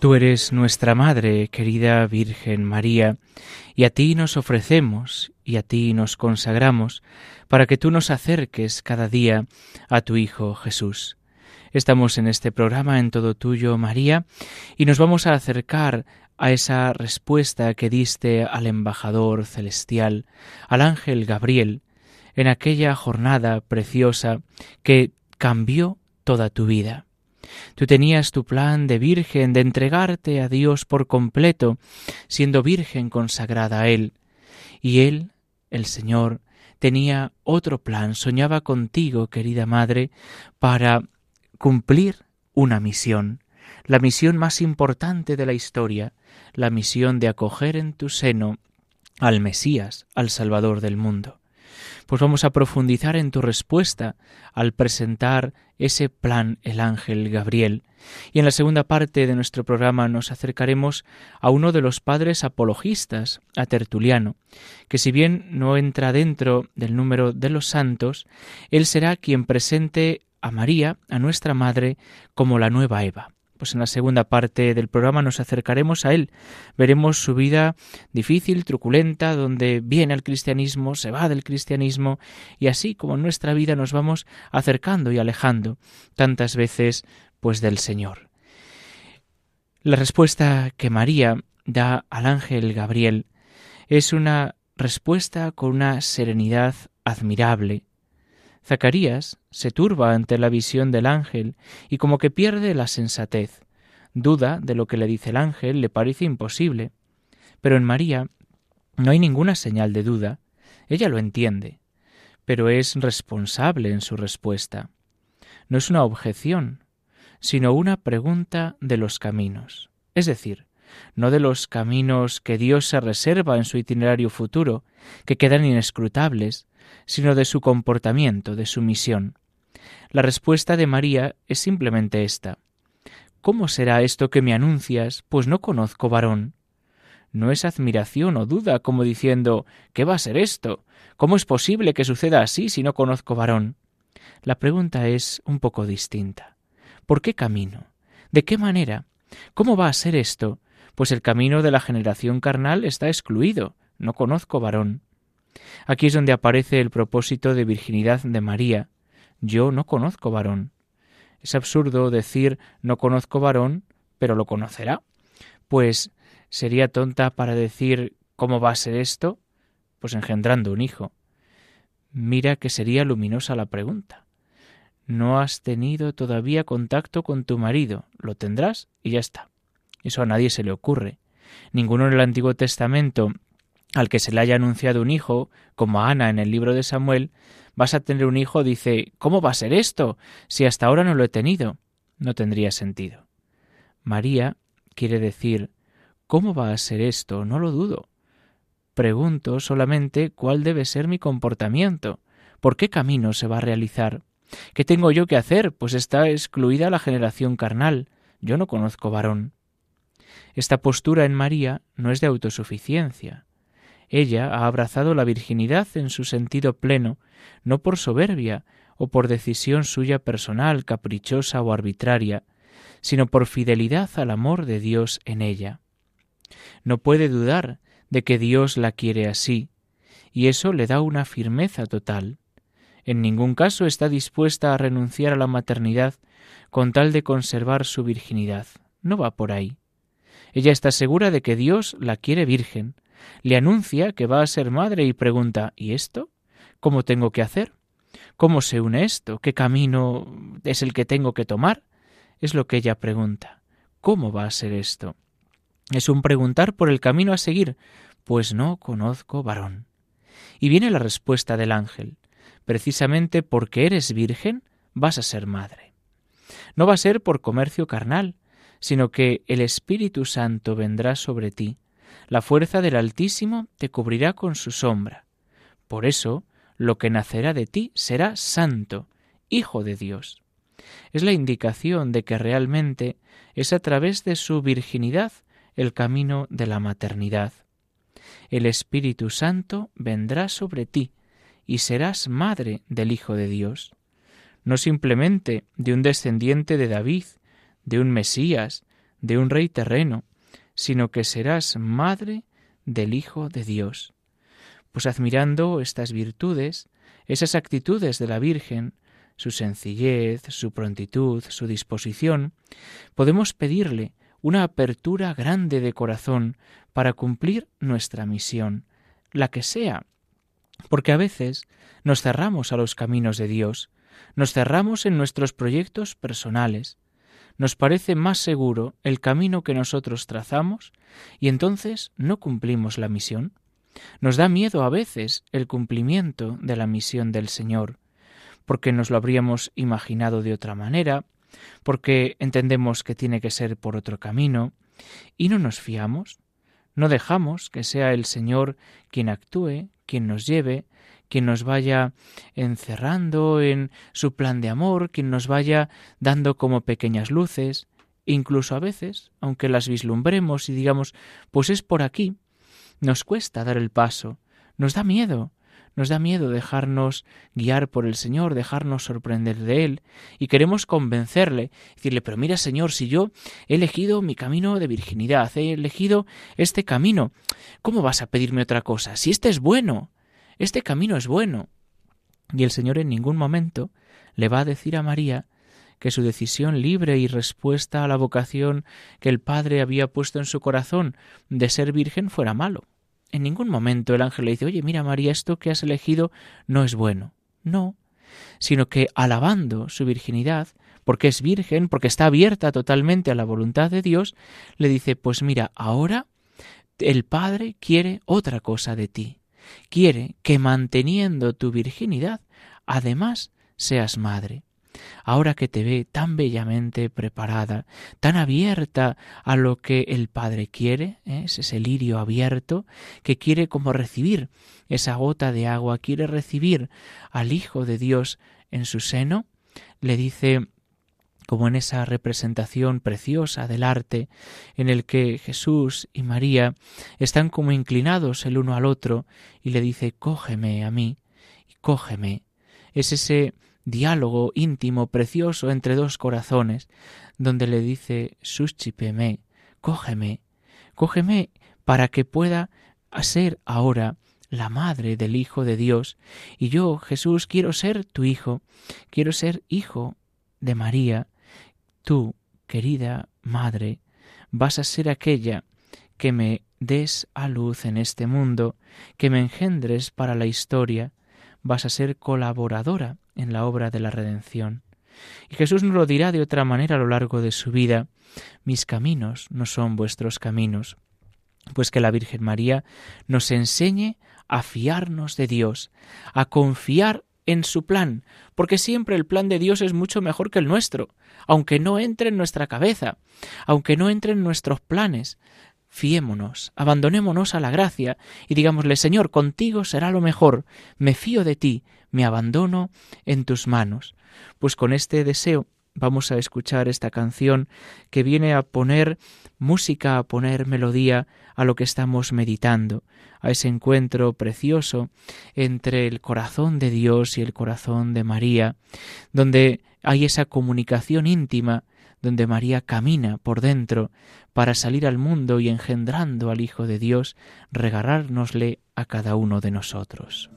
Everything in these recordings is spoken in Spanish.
Tú eres nuestra Madre, querida Virgen María, y a ti nos ofrecemos y a ti nos consagramos para que tú nos acerques cada día a tu Hijo Jesús. Estamos en este programa en todo tuyo, María, y nos vamos a acercar a esa respuesta que diste al embajador celestial, al ángel Gabriel, en aquella jornada preciosa que cambió toda tu vida. Tú tenías tu plan de virgen, de entregarte a Dios por completo, siendo virgen consagrada a Él. Y Él, el Señor, tenía otro plan, soñaba contigo, querida Madre, para cumplir una misión, la misión más importante de la historia, la misión de acoger en tu seno al Mesías, al Salvador del mundo pues vamos a profundizar en tu respuesta al presentar ese plan el ángel Gabriel. Y en la segunda parte de nuestro programa nos acercaremos a uno de los padres apologistas, a Tertuliano, que si bien no entra dentro del número de los santos, él será quien presente a María, a nuestra Madre, como la nueva Eva pues en la segunda parte del programa nos acercaremos a él. Veremos su vida difícil, truculenta, donde viene al cristianismo, se va del cristianismo, y así como en nuestra vida nos vamos acercando y alejando tantas veces pues del Señor. La respuesta que María da al ángel Gabriel es una respuesta con una serenidad admirable, Zacarías se turba ante la visión del ángel y como que pierde la sensatez. Duda de lo que le dice el ángel, le parece imposible. Pero en María no hay ninguna señal de duda. Ella lo entiende, pero es responsable en su respuesta. No es una objeción, sino una pregunta de los caminos. Es decir, no de los caminos que Dios se reserva en su itinerario futuro, que quedan inescrutables, sino de su comportamiento, de su misión. La respuesta de María es simplemente esta. ¿Cómo será esto que me anuncias? Pues no conozco varón. No es admiración o duda como diciendo ¿qué va a ser esto? ¿Cómo es posible que suceda así si no conozco varón? La pregunta es un poco distinta. ¿Por qué camino? ¿De qué manera? ¿Cómo va a ser esto? Pues el camino de la generación carnal está excluido. No conozco varón. Aquí es donde aparece el propósito de virginidad de María. Yo no conozco varón. Es absurdo decir no conozco varón, pero lo conocerá. Pues sería tonta para decir ¿cómo va a ser esto? Pues engendrando un hijo. Mira que sería luminosa la pregunta. No has tenido todavía contacto con tu marido, lo tendrás y ya está. Eso a nadie se le ocurre. Ninguno en el Antiguo Testamento al que se le haya anunciado un hijo, como a Ana en el libro de Samuel, vas a tener un hijo, dice, ¿cómo va a ser esto? Si hasta ahora no lo he tenido. No tendría sentido. María quiere decir, ¿cómo va a ser esto? No lo dudo. Pregunto solamente cuál debe ser mi comportamiento, por qué camino se va a realizar. ¿Qué tengo yo que hacer? Pues está excluida la generación carnal. Yo no conozco varón. Esta postura en María no es de autosuficiencia, ella ha abrazado la virginidad en su sentido pleno, no por soberbia o por decisión suya personal, caprichosa o arbitraria, sino por fidelidad al amor de Dios en ella. No puede dudar de que Dios la quiere así, y eso le da una firmeza total. En ningún caso está dispuesta a renunciar a la maternidad con tal de conservar su virginidad. No va por ahí. Ella está segura de que Dios la quiere virgen, le anuncia que va a ser madre y pregunta ¿Y esto? ¿Cómo tengo que hacer? ¿Cómo se une esto? ¿Qué camino es el que tengo que tomar? Es lo que ella pregunta. ¿Cómo va a ser esto? Es un preguntar por el camino a seguir, pues no conozco varón. Y viene la respuesta del ángel. Precisamente porque eres virgen, vas a ser madre. No va a ser por comercio carnal, sino que el Espíritu Santo vendrá sobre ti, la fuerza del Altísimo te cubrirá con su sombra. Por eso, lo que nacerá de ti será santo, hijo de Dios. Es la indicación de que realmente es a través de su virginidad el camino de la maternidad. El Espíritu Santo vendrá sobre ti y serás madre del Hijo de Dios, no simplemente de un descendiente de David, de un Mesías, de un rey terreno, sino que serás madre del Hijo de Dios. Pues admirando estas virtudes, esas actitudes de la Virgen, su sencillez, su prontitud, su disposición, podemos pedirle una apertura grande de corazón para cumplir nuestra misión, la que sea, porque a veces nos cerramos a los caminos de Dios, nos cerramos en nuestros proyectos personales, nos parece más seguro el camino que nosotros trazamos y entonces no cumplimos la misión. Nos da miedo a veces el cumplimiento de la misión del Señor, porque nos lo habríamos imaginado de otra manera, porque entendemos que tiene que ser por otro camino, y no nos fiamos, no dejamos que sea el Señor quien actúe, quien nos lleve, quien nos vaya encerrando en su plan de amor, quien nos vaya dando como pequeñas luces, incluso a veces, aunque las vislumbremos y digamos, pues es por aquí, nos cuesta dar el paso, nos da miedo, nos da miedo dejarnos guiar por el Señor, dejarnos sorprender de Él, y queremos convencerle, decirle, pero mira Señor, si yo he elegido mi camino de virginidad, he elegido este camino, ¿cómo vas a pedirme otra cosa? Si este es bueno, este camino es bueno. Y el Señor en ningún momento le va a decir a María que su decisión libre y respuesta a la vocación que el Padre había puesto en su corazón de ser virgen fuera malo. En ningún momento el ángel le dice, oye, mira María, esto que has elegido no es bueno. No, sino que alabando su virginidad, porque es virgen, porque está abierta totalmente a la voluntad de Dios, le dice, pues mira, ahora el Padre quiere otra cosa de ti. Quiere que manteniendo tu virginidad, además seas madre ahora que te ve tan bellamente preparada, tan abierta a lo que el Padre quiere, ¿eh? es ese lirio abierto que quiere como recibir esa gota de agua, quiere recibir al Hijo de Dios en su seno, le dice como en esa representación preciosa del arte en el que Jesús y María están como inclinados el uno al otro y le dice cógeme a mí y cógeme. Es ese diálogo íntimo, precioso entre dos corazones, donde le dice Suschipeme, cógeme, cógeme para que pueda ser ahora la madre del Hijo de Dios, y yo, Jesús, quiero ser tu Hijo, quiero ser hijo de María, tú, querida Madre, vas a ser aquella que me des a luz en este mundo, que me engendres para la historia, vas a ser colaboradora en la obra de la redención. Y Jesús nos lo dirá de otra manera a lo largo de su vida, mis caminos no son vuestros caminos, pues que la Virgen María nos enseñe a fiarnos de Dios, a confiar en su plan, porque siempre el plan de Dios es mucho mejor que el nuestro, aunque no entre en nuestra cabeza, aunque no entre en nuestros planes. Fiémonos, abandonémonos a la gracia y digámosle, Señor, contigo será lo mejor, me fío de ti, me abandono en tus manos. Pues con este deseo vamos a escuchar esta canción que viene a poner música, a poner melodía a lo que estamos meditando, a ese encuentro precioso entre el corazón de Dios y el corazón de María, donde hay esa comunicación íntima, donde María camina por dentro para salir al mundo y engendrando al Hijo de Dios, regalárnosle a cada uno de nosotros.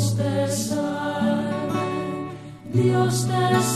Dios te salve, Dios te salve.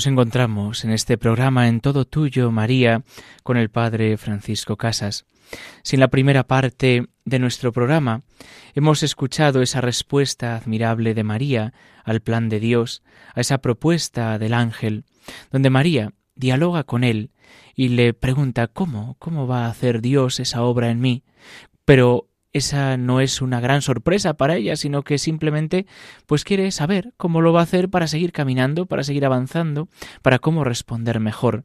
Nos encontramos en este programa en todo tuyo, María, con el Padre Francisco Casas. Si en la primera parte de nuestro programa hemos escuchado esa respuesta admirable de María al plan de Dios, a esa propuesta del ángel, donde María dialoga con él y le pregunta cómo, cómo va a hacer Dios esa obra en mí, pero esa no es una gran sorpresa para ella, sino que simplemente pues quiere saber cómo lo va a hacer para seguir caminando, para seguir avanzando, para cómo responder mejor.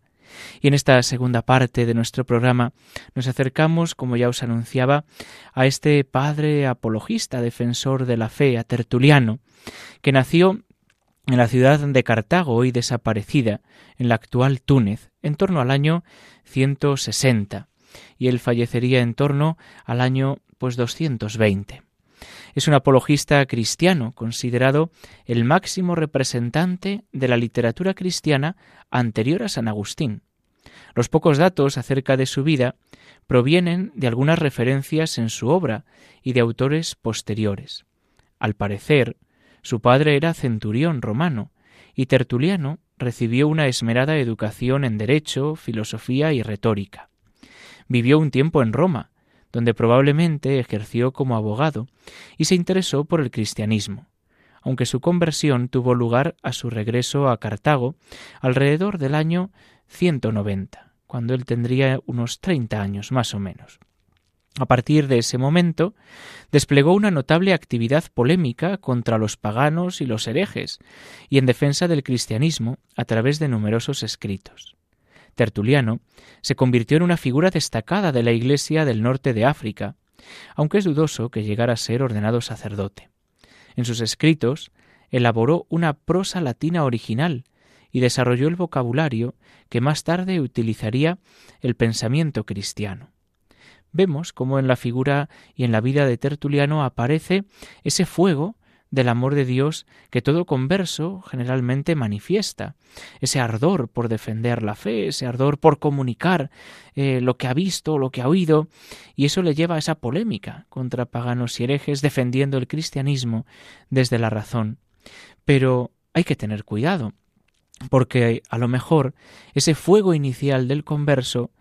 Y en esta segunda parte de nuestro programa nos acercamos, como ya os anunciaba, a este padre apologista, defensor de la fe, a Tertuliano, que nació en la ciudad de Cartago, hoy desaparecida, en la actual Túnez, en torno al año 160, y él fallecería en torno al año pues 220. Es un apologista cristiano, considerado el máximo representante de la literatura cristiana anterior a San Agustín. Los pocos datos acerca de su vida provienen de algunas referencias en su obra y de autores posteriores. Al parecer, su padre era centurión romano y Tertuliano recibió una esmerada educación en derecho, filosofía y retórica. Vivió un tiempo en Roma, donde probablemente ejerció como abogado y se interesó por el cristianismo, aunque su conversión tuvo lugar a su regreso a Cartago alrededor del año 190, cuando él tendría unos 30 años más o menos. A partir de ese momento, desplegó una notable actividad polémica contra los paganos y los herejes, y en defensa del cristianismo a través de numerosos escritos. Tertuliano se convirtió en una figura destacada de la Iglesia del norte de África, aunque es dudoso que llegara a ser ordenado sacerdote. En sus escritos elaboró una prosa latina original y desarrolló el vocabulario que más tarde utilizaría el pensamiento cristiano. Vemos cómo en la figura y en la vida de Tertuliano aparece ese fuego del amor de Dios que todo converso generalmente manifiesta, ese ardor por defender la fe, ese ardor por comunicar eh, lo que ha visto, lo que ha oído, y eso le lleva a esa polémica contra paganos y herejes defendiendo el cristianismo desde la razón. Pero hay que tener cuidado, porque a lo mejor ese fuego inicial del converso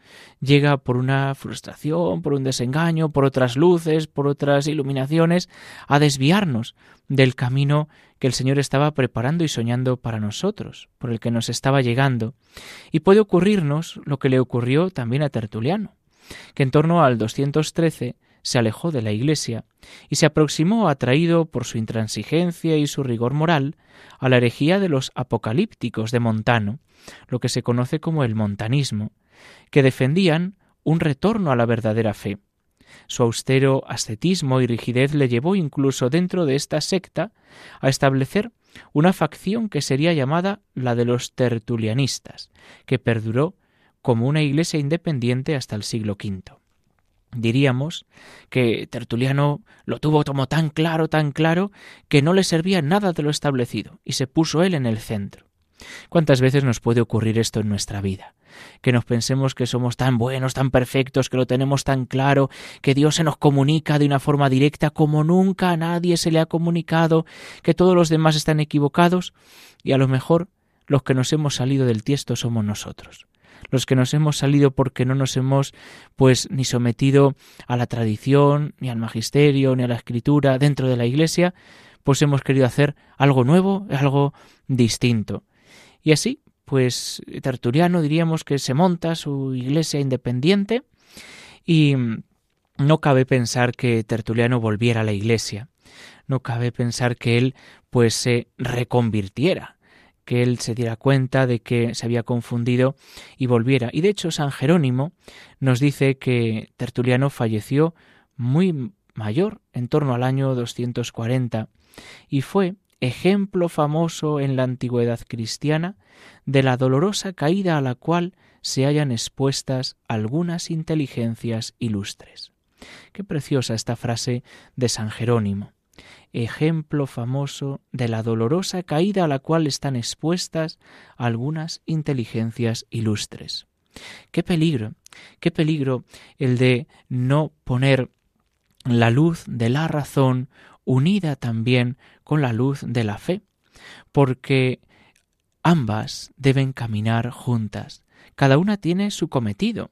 llega por una frustración, por un desengaño, por otras luces, por otras iluminaciones, a desviarnos del camino que el Señor estaba preparando y soñando para nosotros, por el que nos estaba llegando. Y puede ocurrirnos lo que le ocurrió también a Tertuliano, que en torno al 213 se alejó de la Iglesia y se aproximó, atraído por su intransigencia y su rigor moral, a la herejía de los apocalípticos de Montano, lo que se conoce como el montanismo, que defendían un retorno a la verdadera fe. Su austero ascetismo y rigidez le llevó incluso dentro de esta secta a establecer una facción que sería llamada la de los tertulianistas, que perduró como una iglesia independiente hasta el siglo V. Diríamos que Tertuliano lo tuvo como tan claro, tan claro, que no le servía nada de lo establecido, y se puso él en el centro. ¿Cuántas veces nos puede ocurrir esto en nuestra vida? Que nos pensemos que somos tan buenos, tan perfectos, que lo tenemos tan claro, que Dios se nos comunica de una forma directa como nunca a nadie se le ha comunicado, que todos los demás están equivocados, y a lo mejor los que nos hemos salido del tiesto somos nosotros los que nos hemos salido porque no nos hemos pues ni sometido a la tradición, ni al magisterio, ni a la escritura dentro de la iglesia, pues hemos querido hacer algo nuevo, algo distinto. Y así, pues Tertuliano diríamos que se monta su iglesia independiente y no cabe pensar que Tertuliano volviera a la iglesia. No cabe pensar que él pues se reconvirtiera que él se diera cuenta de que se había confundido y volviera. Y de hecho San Jerónimo nos dice que Tertuliano falleció muy mayor, en torno al año 240, y fue ejemplo famoso en la antigüedad cristiana de la dolorosa caída a la cual se hallan expuestas algunas inteligencias ilustres. Qué preciosa esta frase de San Jerónimo ejemplo famoso de la dolorosa caída a la cual están expuestas algunas inteligencias ilustres. Qué peligro, qué peligro el de no poner la luz de la razón unida también con la luz de la fe, porque ambas deben caminar juntas. Cada una tiene su cometido,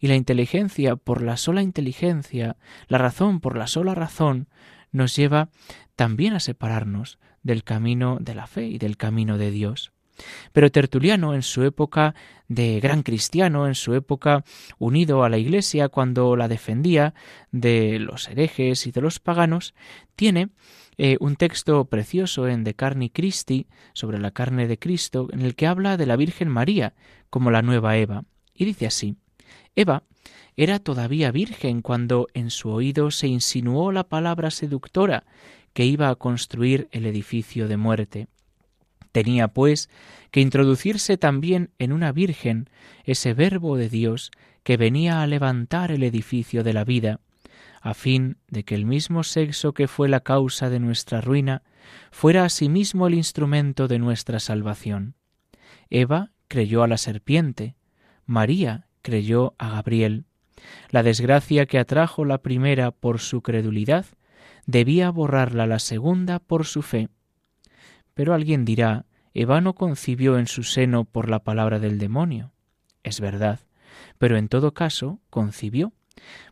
y la inteligencia por la sola inteligencia, la razón por la sola razón, nos lleva también a separarnos del camino de la fe y del camino de Dios. Pero Tertuliano, en su época de gran cristiano, en su época unido a la Iglesia cuando la defendía de los herejes y de los paganos, tiene eh, un texto precioso en De Carni Christi, sobre la carne de Cristo, en el que habla de la Virgen María como la nueva Eva. Y dice así, Eva era todavía virgen cuando en su oído se insinuó la palabra seductora que iba a construir el edificio de muerte. Tenía, pues, que introducirse también en una virgen ese verbo de Dios que venía a levantar el edificio de la vida, a fin de que el mismo sexo que fue la causa de nuestra ruina fuera asimismo el instrumento de nuestra salvación. Eva creyó a la serpiente, María creyó a Gabriel. La desgracia que atrajo la primera por su credulidad debía borrarla la segunda por su fe. Pero alguien dirá, Eva no concibió en su seno por la palabra del demonio. Es verdad, pero en todo caso concibió,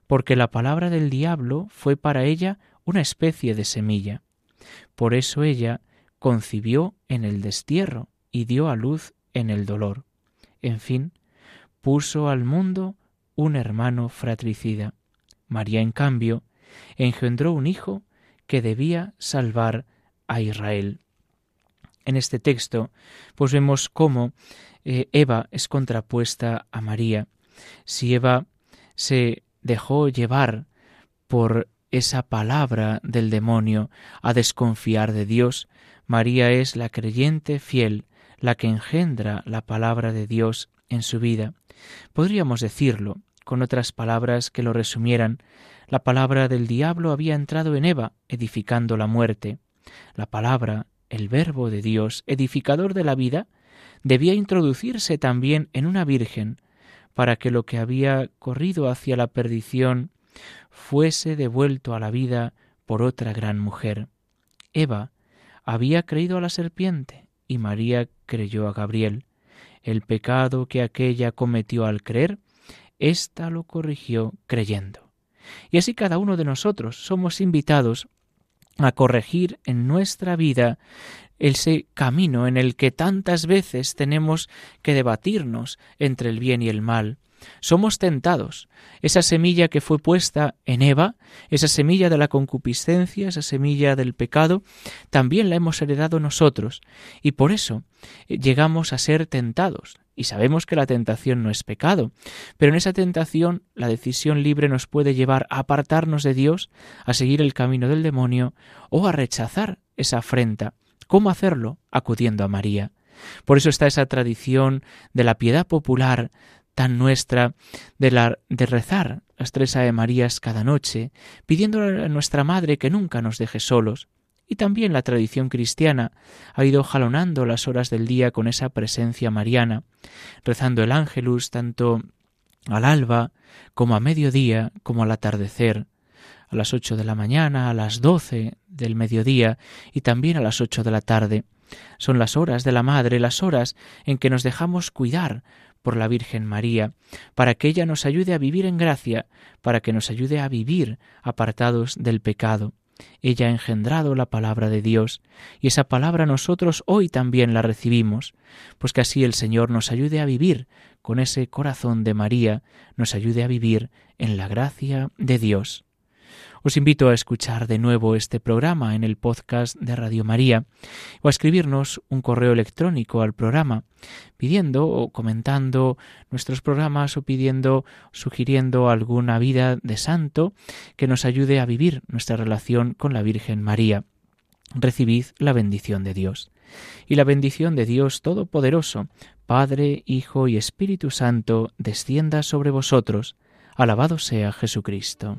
porque la palabra del diablo fue para ella una especie de semilla. Por eso ella concibió en el destierro y dio a luz en el dolor. En fin, puso al mundo un hermano fratricida. María, en cambio, engendró un hijo que debía salvar a Israel. En este texto, pues vemos cómo eh, Eva es contrapuesta a María. Si Eva se dejó llevar por esa palabra del demonio a desconfiar de Dios, María es la creyente fiel, la que engendra la palabra de Dios en su vida. Podríamos decirlo con otras palabras que lo resumieran. La palabra del diablo había entrado en Eva, edificando la muerte. La palabra, el verbo de Dios, edificador de la vida, debía introducirse también en una virgen, para que lo que había corrido hacia la perdición fuese devuelto a la vida por otra gran mujer. Eva había creído a la serpiente y María creyó a Gabriel. El pecado que aquella cometió al creer, ésta lo corrigió creyendo. Y así cada uno de nosotros somos invitados a corregir en nuestra vida ese camino en el que tantas veces tenemos que debatirnos entre el bien y el mal, somos tentados. Esa semilla que fue puesta en Eva, esa semilla de la concupiscencia, esa semilla del pecado, también la hemos heredado nosotros. Y por eso eh, llegamos a ser tentados. Y sabemos que la tentación no es pecado, pero en esa tentación la decisión libre nos puede llevar a apartarnos de Dios, a seguir el camino del demonio o a rechazar esa afrenta. ¿Cómo hacerlo? Acudiendo a María. Por eso está esa tradición de la piedad popular tan nuestra de, la, de rezar las tres Ave Marías cada noche, pidiéndole a nuestra Madre que nunca nos deje solos. Y también la tradición cristiana ha ido jalonando las horas del día con esa presencia mariana, rezando el ángelus tanto al alba como a mediodía como al atardecer, a las ocho de la mañana, a las doce del mediodía y también a las ocho de la tarde. Son las horas de la Madre, las horas en que nos dejamos cuidar por la Virgen María, para que ella nos ayude a vivir en gracia, para que nos ayude a vivir apartados del pecado. Ella ha engendrado la palabra de Dios, y esa palabra nosotros hoy también la recibimos, pues que así el Señor nos ayude a vivir con ese corazón de María, nos ayude a vivir en la gracia de Dios. Os invito a escuchar de nuevo este programa en el podcast de Radio María o a escribirnos un correo electrónico al programa pidiendo o comentando nuestros programas o pidiendo, sugiriendo alguna vida de santo que nos ayude a vivir nuestra relación con la Virgen María. Recibid la bendición de Dios. Y la bendición de Dios Todopoderoso, Padre, Hijo y Espíritu Santo, descienda sobre vosotros. Alabado sea Jesucristo.